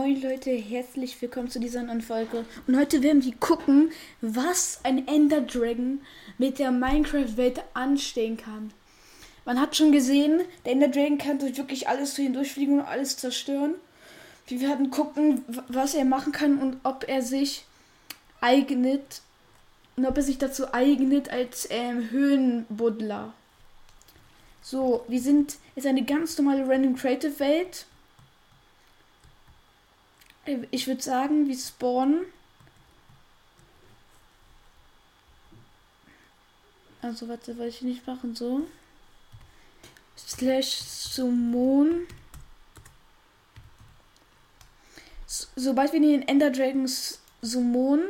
Moin Leute, herzlich willkommen zu dieser neuen Folge. Und heute werden wir gucken, was ein Ender Dragon mit der Minecraft-Welt anstehen kann. Man hat schon gesehen, der Ender Dragon kann durch wirklich alles so hindurchfliegen und alles zerstören. Wir werden gucken, was er machen kann und ob er sich eignet und ob er sich dazu eignet als ähm, Höhenbuddler. So, wir sind jetzt eine ganz normale Random Creative Welt. Ich würde sagen, wir spawnen. Also, warte, wollte ich nicht machen, so. Slash Summon. sobald wir den Ender Dragons Summon.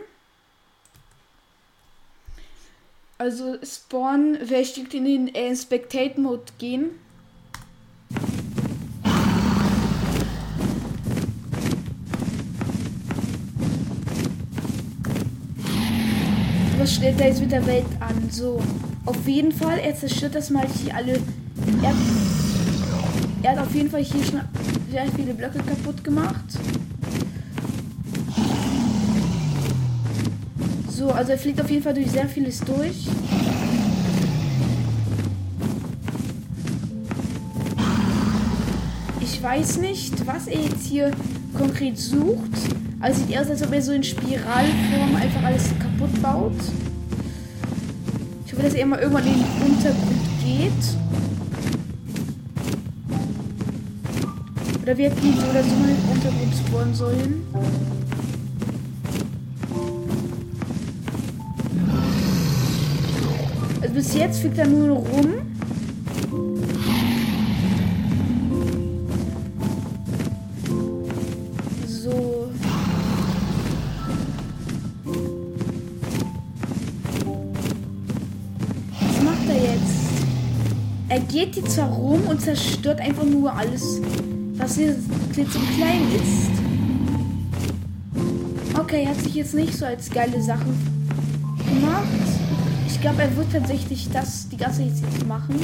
Also spawn, werde ich in den äh, Spectate Mode gehen. Was stellt er jetzt mit der Welt an? So, auf jeden Fall, er zerstört das mal hier alle. Er, er hat auf jeden Fall hier schon sehr viele Blöcke kaputt gemacht. So, also er fliegt auf jeden Fall durch sehr vieles durch. Ich weiß nicht, was er jetzt hier konkret sucht. Also sieht aus, als ob er so in Spiralform einfach alles kaputt baut. Ich hoffe, dass er mal irgendwann in den Untergrund geht. Oder wir hätten so oder so mal im Untergrund spawnen sollen. Also bis jetzt fliegt er nur rum. Geht jetzt zwar rum und zerstört einfach nur alles, was hier klitzig klein ist. Okay, hat sich jetzt nicht so als geile Sache gemacht. Ich glaube, er wird tatsächlich das die ganze Zeit jetzt machen.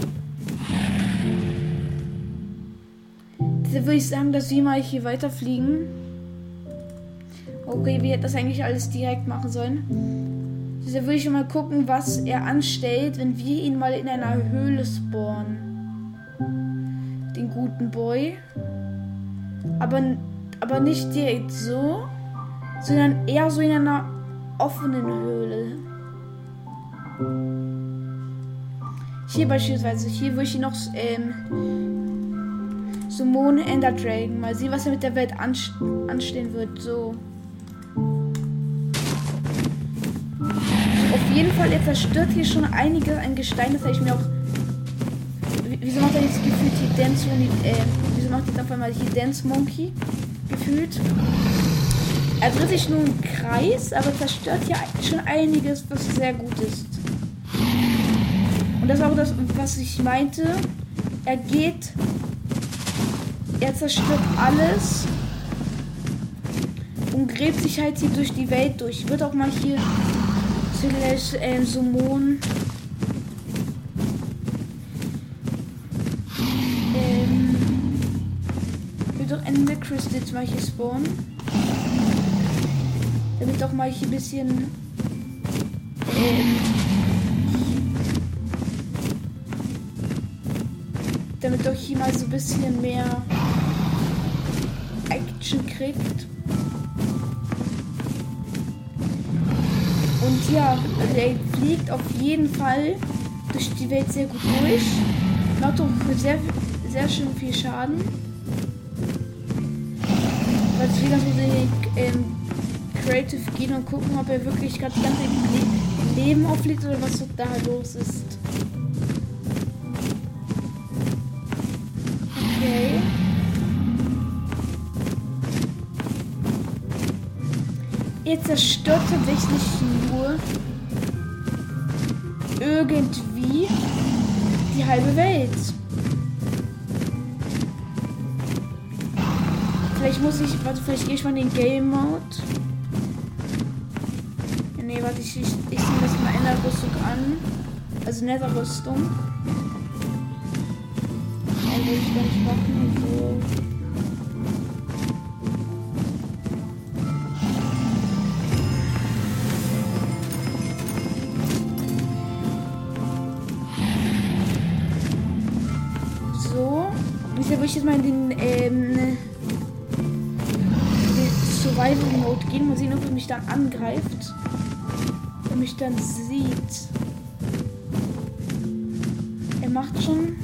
Deshalb würde ich sagen, dass wir mal hier weiterfliegen. Okay, wir hätten das eigentlich alles direkt machen sollen. Deshalb will ich mal gucken, was er anstellt, wenn wir ihn mal in einer Höhle spawnen. Den guten Boy. Aber, aber nicht direkt so, sondern eher so in einer offenen Höhle. Hier beispielsweise, hier würde ich noch ähm, Summon Ender Dragon. Mal sehen, was er mit der Welt anstehen wird. So. Jeden Fall, er zerstört hier schon einiges an Gestein. Das habe ich mir auch. Wieso macht er jetzt gefühlt hier Dance Monkey? Äh, wieso macht jetzt auf einmal hier Dance Monkey? Gefühlt. Er dreht sich nur im Kreis, aber zerstört hier schon einiges, was sehr gut ist. Und das ist auch das, was ich meinte. Er geht. Er zerstört alles. Und gräbt sich halt hier durch die Welt durch. Wird auch mal hier vielleicht äh, Summon. Ähm, will doch Ende Crystals mal hier spawnen. Damit auch mal hier ein bisschen. Ähm, damit doch hier mal so ein bisschen mehr Action kriegt. Und ja, also er fliegt auf jeden Fall durch die Welt sehr gut durch. Macht auch sehr, sehr schön viel Schaden. Was wir ganz in ähm, Creative gehen und gucken, ob er wirklich gerade Le Leben auflegt oder was da los ist. Er zerstört tatsächlich nur irgendwie die halbe Welt. Vielleicht muss ich, warte, vielleicht gehe ich mal in den Game Mode. Nee, warte, ich, ich, ich ziehe das mal in der Rüstung an. Also Nether-Rüstung. Ich gar nicht machen. Also würde ich jetzt mal in den, ähm, Survival Mode gehen. Mal sehen, ob er mich dann angreift. Er mich dann sieht. Er macht schon.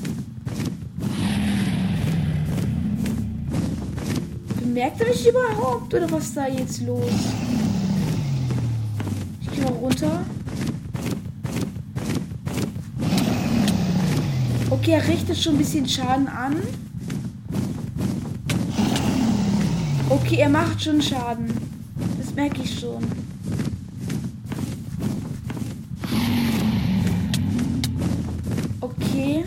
Bemerkt er mich überhaupt? Oder was ist da jetzt los? Ich gehe mal runter. Okay, er richtet schon ein bisschen Schaden an. Okay, er macht schon Schaden. Das merke ich schon. Okay.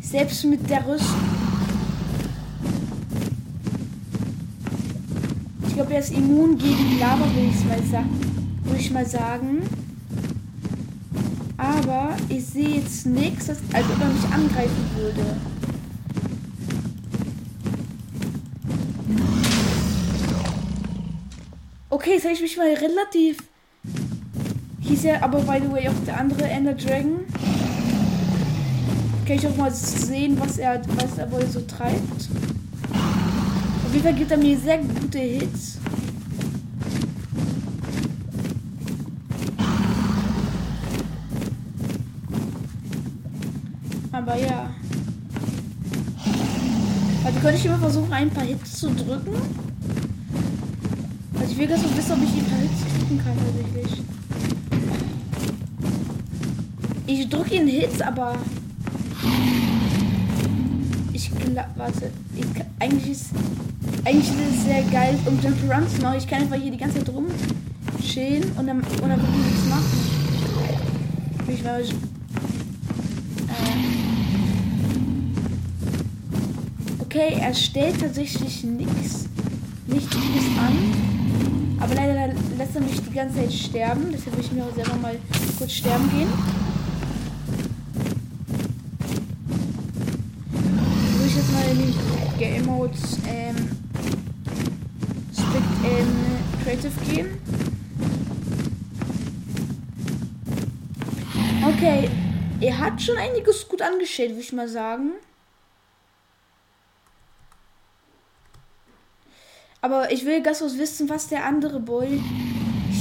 Selbst mit der Rüstung. Ich glaube, er ist immun gegen Lava, würde ich mal, sa würd ich mal sagen. Aber ich sehe jetzt nichts, als ob er mich angreifen würde. Okay, jetzt habe ich mich mal relativ. Hieß ja aber, by the way, auch der andere Ender Dragon. Kann ich auch mal sehen, was er, was er wohl so treibt. Auf jeden Fall gibt er mir sehr gute Hits. Aber ja. Also könnte ich immer versuchen, ein paar Hits zu drücken. Also ich will ganz so wissen, ob ich ein paar Hits drücken kann tatsächlich. Ich drücke ihn Hits, aber ich glaube, warte, ich, eigentlich ist eigentlich ist es sehr geil, um Jump Runs zu machen. Ich kann einfach hier die ganze Zeit rum chillen und dann, und dann wirklich nichts machen. Ich Okay, er stellt tatsächlich nichts. Nicht vieles an. Aber leider lässt er mich die ganze Zeit sterben. Deshalb will ich mir auch selber mal kurz sterben gehen. Würde ich jetzt mal in den Game Mode ähm, Split ähm, Creative gehen. Okay, er hat schon einiges gut angestellt, würde ich mal sagen. Aber ich will ganz kurz wissen, was der andere Boy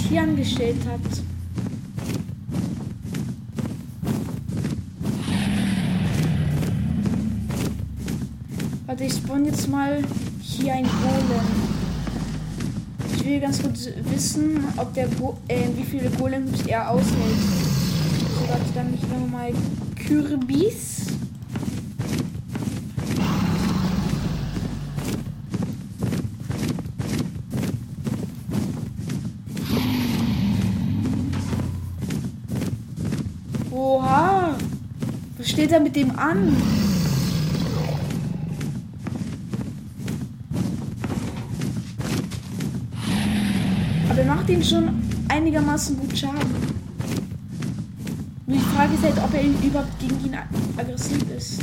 hier angestellt hat. Warte, ich spawn jetzt mal hier ein Golem. Ich will ganz kurz wissen, ob der Go äh, wie viele Golems er aushält. So, warte, dann ich mal Kürbis. steht er mit dem an? Aber er macht ihn schon einigermaßen gut Schaden. Nur die Frage ist halt, ob er überhaupt gegen ihn aggressiv ist.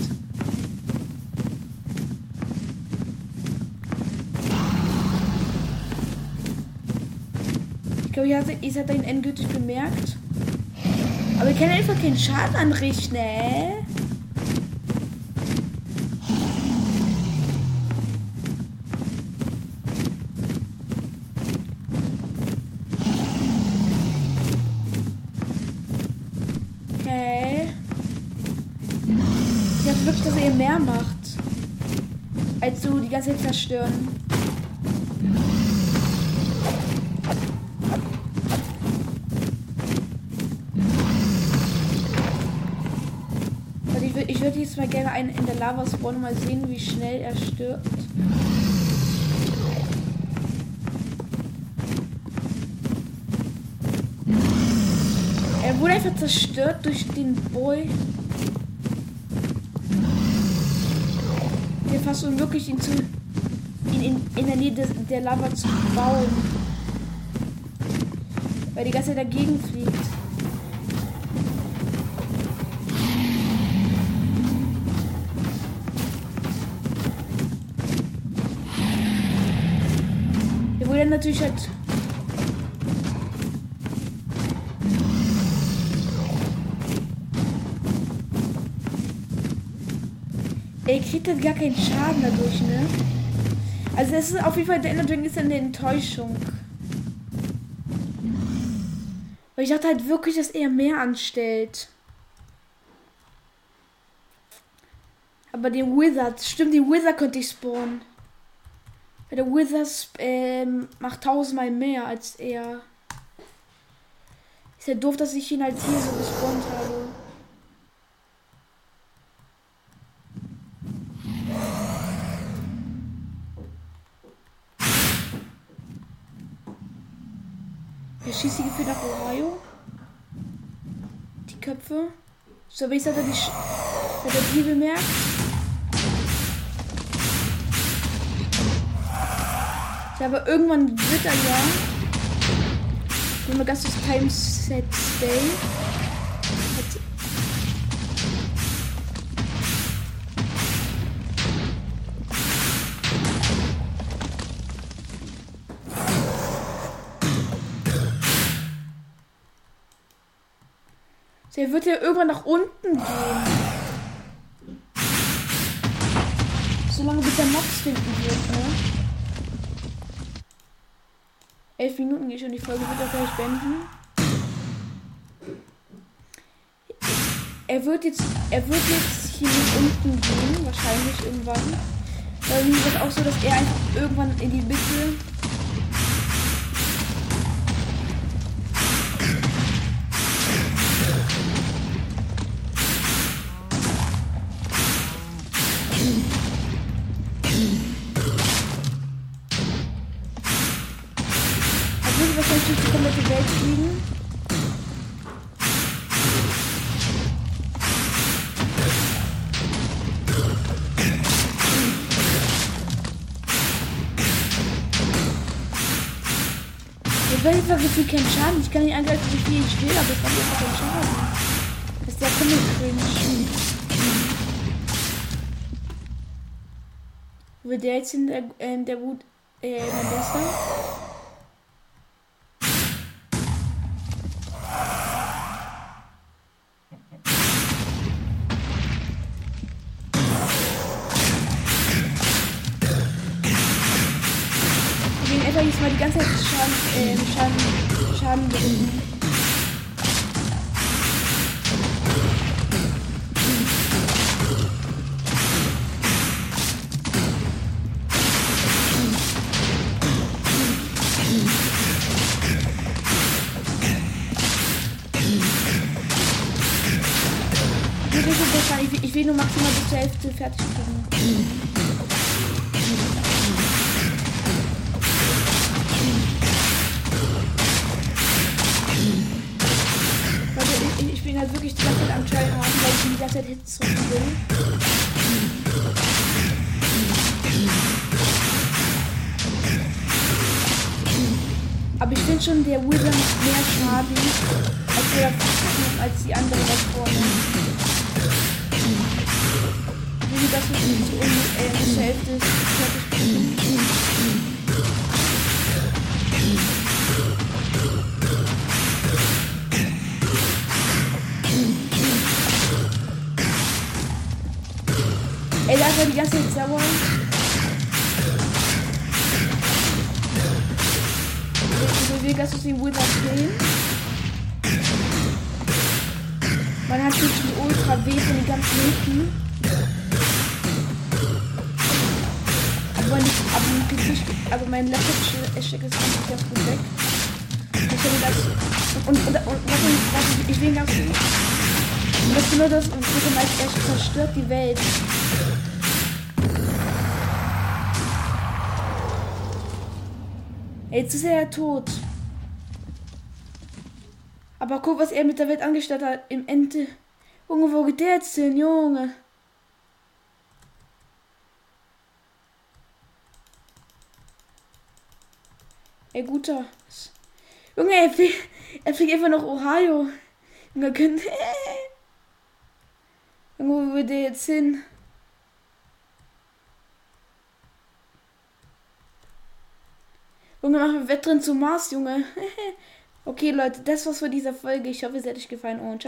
Ich glaube, ihr habt ihn endgültig bemerkt. Aber ich kann einfach keinen Schaden anrichten, äh? mehr macht. Als du die ganze Zeit zerstören. Also ich würde ich würd jetzt mal gerne einen in der Lava spawnen, mal sehen, wie schnell er stirbt. Er wurde einfach zerstört durch den Boy. Fast unmöglich, ihn zu ihn in, in der Nähe des, der Lava zu bauen. Weil die ganze Zeit dagegen fliegt. Der wurde natürlich halt Er kriegt halt gar keinen Schaden dadurch, ne? Also es ist auf jeden Fall, der Ender Dragon ist eine Enttäuschung. Weil ich dachte halt wirklich, dass er mehr anstellt. Aber den Wizard, stimmt, den Wizard könnte ich spawnen. Weil der Wizard ähm, macht tausendmal mehr als er. Ist ja doof, dass ich ihn halt hier so gespawnt habe. Er schießt die gefühlt nach Ohio. Die Köpfe. So, wie ich sage, die, hat er die bemerkt. Ja, aber irgendwann wird er ja. Wenn wir ganz Time Set Stay. Der wird ja irgendwann nach unten gehen. Solange bis der Mox finden wird, ne? Elf Minuten geht schon, die Folge wird auch gleich beenden. Er wird jetzt, er wird jetzt hier nach unten gehen, wahrscheinlich irgendwann. Weil mir ist auch so, dass er einfach irgendwann in die Mitte einfach gefühlt keinen Schaden. Ich kann nicht angreifen, wie viel ich will, aber ich mache einfach keinen Schaden. Das ist der Comic cringe. Wird der jetzt in der, äh, der Wut, äh, der Bester? mal die ganze Zeit Schaden, äh, Schaden, Schaden bekommen. Ich will nur maximal zur Hälfte fertig kriegen. Zeit Hits drücken will. Aber ich finde schon, der Wizard macht mehr Schaden als, der, als die andere da vorne. Wie das mit so um äh, zur Hälfte fertig die Zeit sauer. Ich will ganz den Wizard killen. Man hat jetzt die Ultra W von den ganzen hinten. Aber nicht, aber nicht, aber mein Laptop steckt jetzt einfach ganz gut weg. Ich habe das, und, und, und, und, ich will ganz gut. Und das ist nur das, und das zerstört die Welt. Jetzt ist er ja tot. Aber guck, was er mit der Welt angestellt hat. Im Ende. Junge, wo geht der jetzt hin, Junge? Ey, guter. Junge, er fliegt, er fliegt einfach nach Ohio. Junge, können. Junge, wo will der jetzt hin? Junge, machen wir Wettrennen zum Mars, Junge. okay, Leute, das war's für diese Folge. Ich hoffe, es hat euch gefallen und ciao.